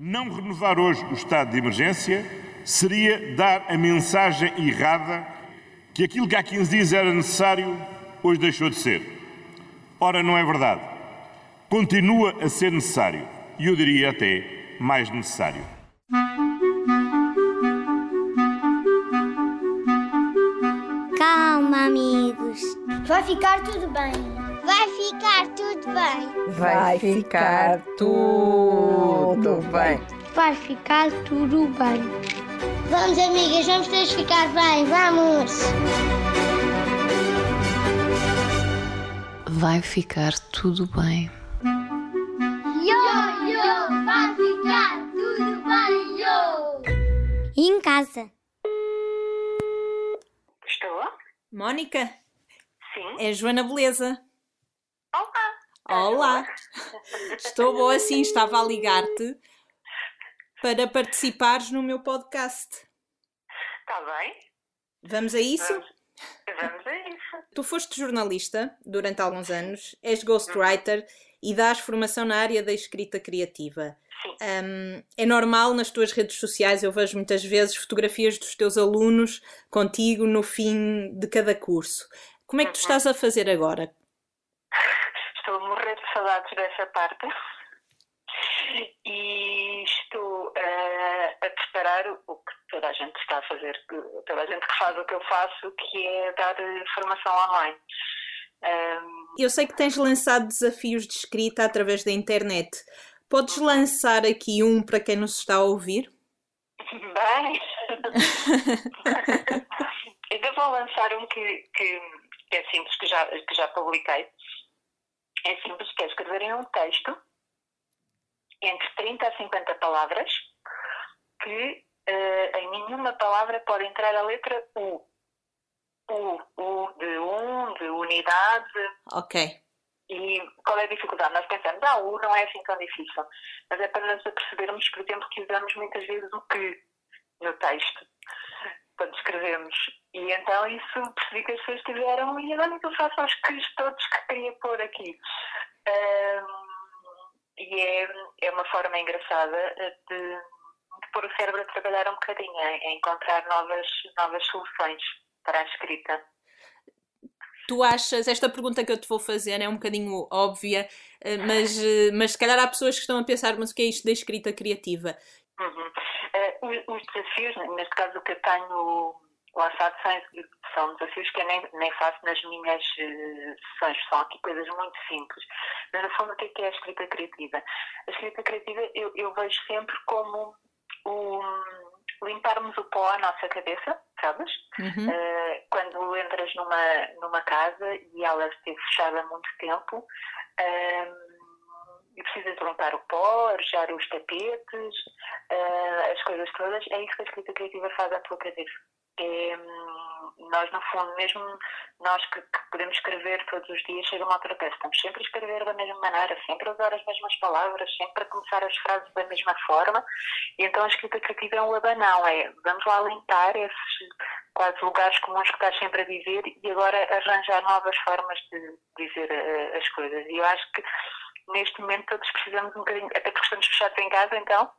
Não renovar hoje o estado de emergência seria dar a mensagem errada que aquilo que há 15 dias era necessário, hoje deixou de ser. Ora, não é verdade. Continua a ser necessário. E eu diria até mais necessário. Calma, amigos. Vai ficar tudo bem. Vai ficar tudo bem. Vai ficar tudo bem. Vai ficar tudo bem. Vamos, amigas, vamos todos ficar bem. Vamos. Vai ficar tudo bem. Yo, yo, vai ficar tudo bem, yo. E em casa? Estou? Mónica, Sim. é Joana Beleza. Olá. Estou boa sim, estava a ligar-te para participares no meu podcast. Está bem? Vamos a isso? Vamos, vamos a isso. Tu foste jornalista durante alguns anos, és ghostwriter e dás formação na área da escrita criativa. Sim. Hum, é normal nas tuas redes sociais, eu vejo muitas vezes fotografias dos teus alunos contigo no fim de cada curso. Como é que tu estás a fazer agora? Estou a morrer de saudades dessa parte. E estou eh, a preparar o o que toda a gente está a fazer, toda a gente que faz o que eu faço, que é dar formação online. Ahm, Eu sei que tens lançado desafios de escrita através da internet. Podes lançar aqui um para quem nos está a ouvir? Bem, ainda vou lançar um que, que, que é simples, que já, que já publiquei. É simples, que é escreverem um texto entre 30 a 50 palavras que eh, em nenhuma palavra pode entrar a letra U. U, U de um, de unidade, Ok. e qual é a dificuldade? Nós pensamos, ah, o não é assim tão difícil. Mas é para nós percebermos, por exemplo, que usamos muitas vezes o que no texto, quando escrevemos. E então isso percebi que as pessoas tiveram, e agora é que eu faço aos quis todos que queria pôr aqui. Ahm, e é, é uma forma engraçada de, de pôr o cérebro a trabalhar um bocadinho, a, a encontrar novas, novas soluções para a escrita. Tu achas, esta pergunta que eu te vou fazer é um bocadinho óbvia, eh, mas, eh, mas se calhar há pessoas que estão a pensar, mas o que é isto da escrita criativa? Uhum. Os, os desafios, neste caso o que eu tenho lançado são, são desafios que eu nem, nem faço nas minhas eh, sessões, são aqui coisas muito simples. Mas no fundo o que é, que é a escrita criativa? A escrita criativa eu, eu vejo sempre como o limparmos o pó à nossa cabeça, sabes? Uhum. Eh, quando entras numa, numa casa e ela esteve fechada há muito tempo, ehm, e precisas de limpar o pó, arejar os tapetes, eh, as coisas todas, é isso que a escrita criativa faz à tua cabeça. É, hum, nós, no fundo, mesmo nós que, que podemos escrever todos os dias, chega uma altura que estamos sempre a escrever da mesma maneira, sempre a usar as mesmas palavras, sempre a começar as frases da mesma forma, e então a escrita criativa é um abanão, é vamos lá limpar esses quase lugares comuns que estás sempre a dizer e agora arranjar novas formas de dizer eh, as coisas. E eu acho que neste momento todos precisamos um bocadinho, até porque estamos fechados em casa, então,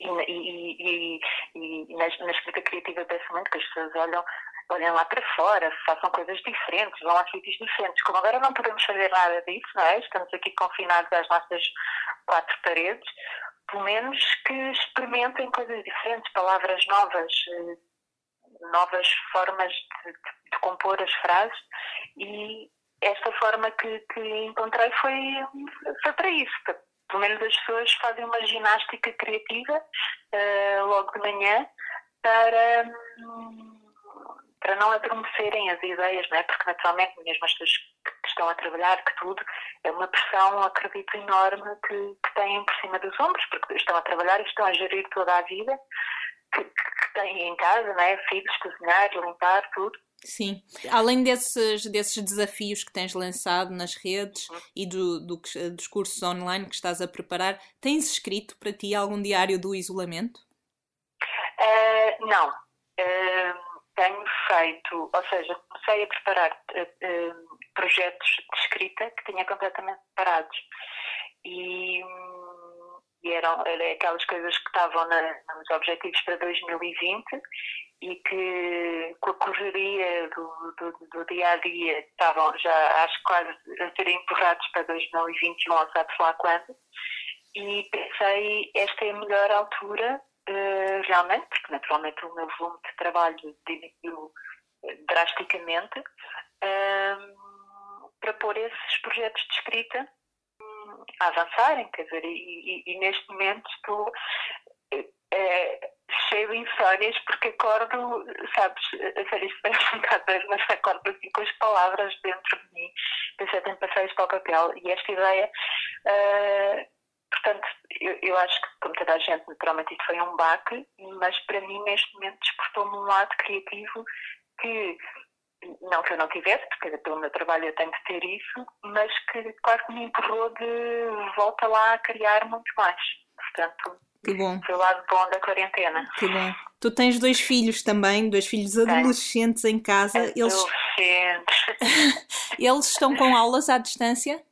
e, e, e, e, na, na escrita criativa eu peço muito que as pessoas olham, olhem lá para fora, façam coisas diferentes, vão a sítios diferentes. Como agora não podemos fazer nada disso, não é? Estamos aqui confinados às nossas quatro paredes, pelo menos que experimentem coisas diferentes, palavras novas, eh, novas formas de, de- de compor as frases e forma que, que encontrei foi, foi para isso. Pelo menos as pessoas fazem uma ginástica criativa eh, logo de manhã para, para não adormecerem as ideias, não é? Porque naturalmente mesmo as pessoas que estão a trabalhar, que tudo, é uma pressão, acredito, enorme que, que têm por cima dos ombros, porque estão a trabalhar e estão a gerir toda a vida que, que têm em casa, não é? Filhos, cozinhar, limpar, tudo. Sim. Além desses, desses desafios que tens lançado nas redes e do, do dos cursos online que estás a preparar, tens escrito para ti algum diário do isolamento? Eh, não. Eh, tenho feito, ou seja, comecei a preparar eh, projetos de escrita que tinha completamente parados. E, e eram era aquelas coisas que estavam na, nos objetivos para 2020 e que com a correria do, do, do dia a dia estavam já acho quase a serem empurrados para 2021 ou sabe-se lá quando. E pensei esta é a melhor altura uh, realmente, porque naturalmente o meu volume de trabalho diminuiu eh, drasticamente uh, para pôr esses projetos de escrita um, a avançarem, quer dizer, e, e, e neste momento estou uh, cheio de insónias porque acordo, sabes, a sério, isto parece um bocado, mas acordo assim com as palavras dentro de mim, pensei, que passar isto para o papel e esta ideia uh, Portanto, eu, eu, acho que, como toda a gente, naturalmente isto foi um baque, mas para mim, neste momento, despertou-me um lado criativo que, não que eu não tivesse, porque pelo meu trabalho eu tenho de ter isso, mas que quase me empurrou de volta lá a criar muito mais. Portanto, que bom. foi o lado bom da quarentena. Que bom. Tu tens dois filhos também, dois filhos adolescentes em casa. Adolescentes. Eles... Eles estão com aulas à distância?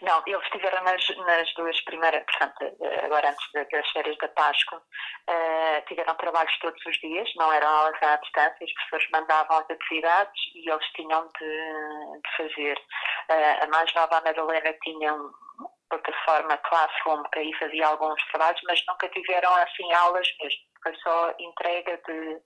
Não, eles estiveram nas, nas, duas primeiras, portanto, agora antes das férias da Páscoa, uh, tiveram trabalhos todos os dias, não eram aulas à distância, os professores mandavam as atividades e eles tinham de, de fazer. Uh, a mais nova, a Madalena, tinha plataforma Classroom, que aí fazia alguns trabalhos, mas nunca tiveram assim aulas mesmo foi só entrega de.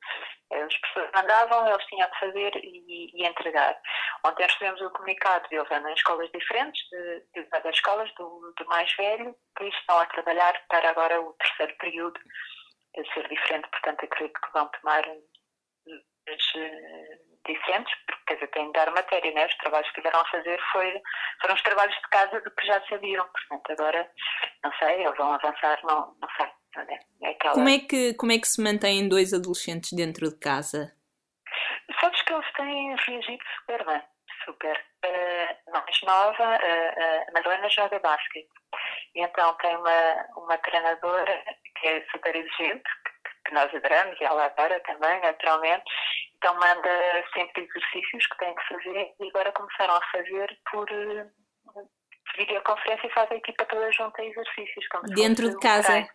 Eh, os professores mandavam, eles tinham de fazer e, e entregar. Ontem recebemos o comunicado de andam em escolas diferentes, de, de, das escolas do, do mais velho, que estão a trabalhar para agora o terceiro período ser diferente, portanto acredito que vão tomar uh, diferentes, porque quer dizer, têm de dar matéria, né? Os trabalhos que tiveram a fazer foi, foram os trabalhos de casa do que já sabiam, portanto agora, não sei, eles vão avançar, não, não sei. É aquela... como, é que, como é que se mantêm dois adolescentes dentro de casa? Sabes que eles têm reagido super bem, super. Uh, mais nova, uh, a Madalena joga basquete. E então tem uma, uma treinadora que é super exigente, que nós adoramos, e ela adora também, naturalmente. Então manda sempre exercícios que têm que fazer e agora começaram a fazer por uh, videoconferência e fazem a equipa toda junta exercícios. Dentro de casa?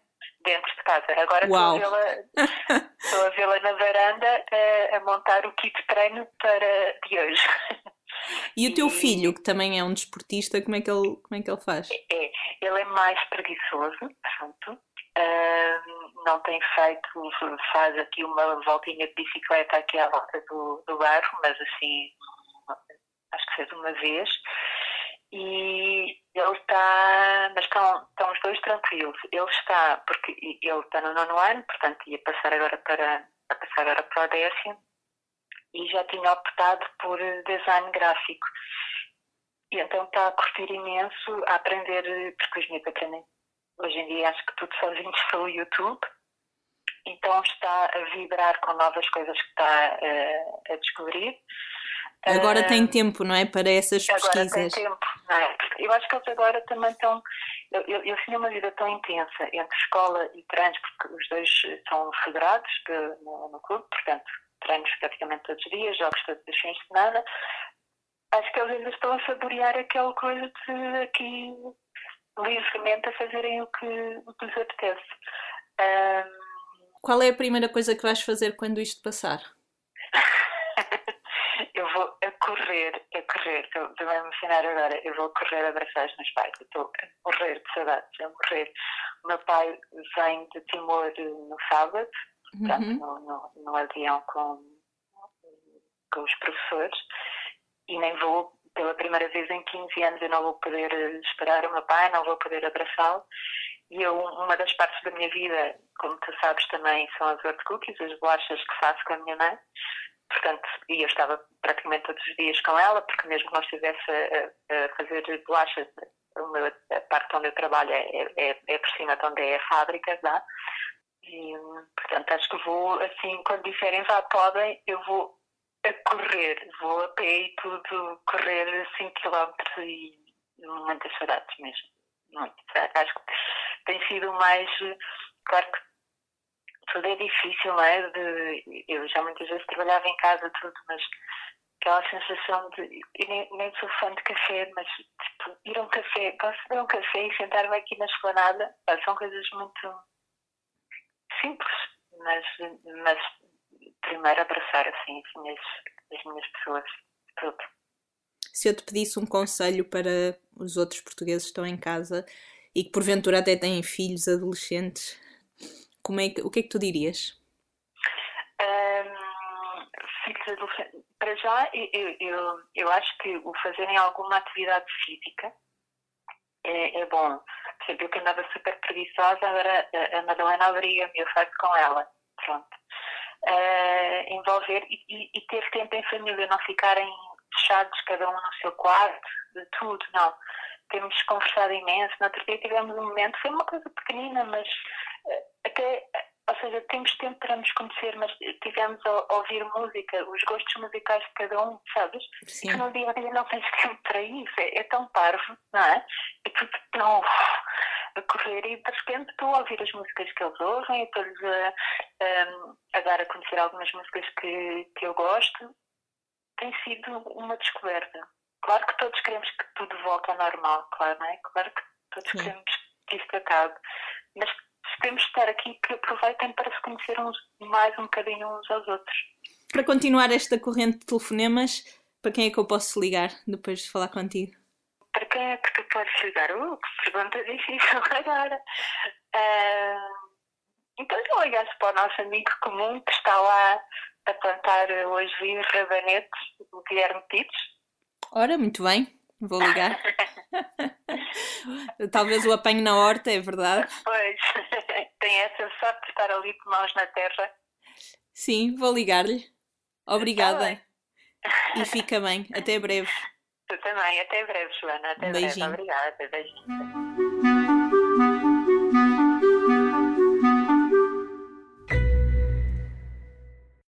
dentro de casa. Agora estou a vê-la, estou a vê-la na varanda a, a, montar o kit de treino para de hoje. E o teu e... filho, que também é um desportista, como é que ele, como é que ele faz? É, ele é mais preguiçoso, não tem feito, faz aqui uma voltinha de bicicleta aqui à volta do, do bairro, mas assim, acho que fez uma vez e ele está, mas estão, estão os dois tranquilos. Ele está, porque ele está no nono ano, portanto ia passar agora para, a passar agora para o décimo, e já tinha optado por design gráfico. E então está a curtir imenso, a aprender, porque os meus aprendem hoje em dia acho que tudo sozinhos pelo YouTube. Então está a vibrar com novas coisas que está uh, a descobrir. Agora uh, tem tempo, não é? Para essas pesquisas. Agora tem tempo, não é? Eu acho que eles agora também estão. Eu, eu, eu tinha uma vida tão intensa entre escola e treinos, porque os dois são federados no, no clube, portanto, treinos praticamente todos os dias, jogos todos os fins de semana. Acho que eles ainda estão a saborear aquela coisa de aqui livremente a fazerem o que, o que lhes apetece. Um, Qual é a primeira coisa que vais fazer quando isto passar? eu vou a correr, a correr, estou a emocionar agora, eu vou correr a abraçar os meus pais, estou a morrer de saudades, a morrer. O meu pai vem de Timor no sábado, uhum. portanto, no, no, no avião com, com os professores, e nem vou, pela primeira vez em 15 anos, eu não vou poder esperar o meu pai, não vou poder abraçá-lo. E eu, uma das partes da minha vida, como tu sabes também, são as hot cookies, as bolachas que faço com a minha mãe. Portanto, e eu estava praticamente todos os dias com ela, porque mesmo que não estivesse a, a fazer bolachas, a parte onde eu trabalho é, é, é por cima de onde é a fábrica, dá. E, portanto, acho que vou, assim, quando disserem vá, podem, eu vou a correr, vou a pé e tudo, correr 5 km e muitas saudades mesmo. Muito. Acho que tem sido mais, claro que tudo é difícil, não é? De, eu já muitas vezes trabalhava em casa tudo, mas aquela sensação de. Eu nem, nem sou fã de café, mas tipo, ir a um café, beber um café e sentar-me aqui na esplanada, são coisas muito simples, mas, mas primeiro abraçar assim as minhas, as minhas pessoas, tudo. Se eu te pedisse um conselho para os outros portugueses que estão em casa e que porventura até têm filhos adolescentes, como é que, o que é que tu dirias? Ahm, filhos adolescentes. Para já, eu, eu, eu acho que o fazerem alguma atividade física é, é bom. Por exemplo, eu que andava super preguiçosa, agora a, Madalena obriga-me, eu faço com ela. Pronto. Ah, envolver e, e- e ter tempo em família, não ficarem fechados cada um no seu quarto, de tudo, não. Temos conversado imenso. No outro dia tivemos um momento, foi uma coisa pequenina, mas eh, até, ou seja, temos tempo para nos conhecer, mas tivemos a, a ouvir música, os gostos musicais de cada um, sabes? Sim. E que no dia a dia não tens tempo para isso, é, é tão parvo, não é? É tudo tão a correr e de repente estou a ouvir as músicas que eles ouvem, e estou-lhes a, a, a dar a conhecer algumas músicas que, que eu gosto. Tem sido uma descoberta. Claro que todos queremos que tudo volte ao normal, claro, não é? Claro que todos Sim. queremos que isto acabe. Mas de estar aqui, que aproveitem para se conhecer uns, mais um bocadinho uns aos outros. Para continuar esta corrente de telefonemas, para quem é que eu posso ligar depois de falar contigo? Para quem é que tu podes ligar? Uh, que pergunta difícil agora. Ah, então já ligaste para o nosso amigo comum que está lá a plantar hoje rabanetes, o Guilherme Pites. Ora, muito bem, vou ligar. Talvez o apanhe na horta, é verdade. Pois, tem essa sorte de estar ali de mãos na terra. Sim, vou ligar-lhe. Obrigada. E fica bem. Até breve. Tu também. Até breve, Joana. Até beijinho. breve. Obrigada. Beijinho.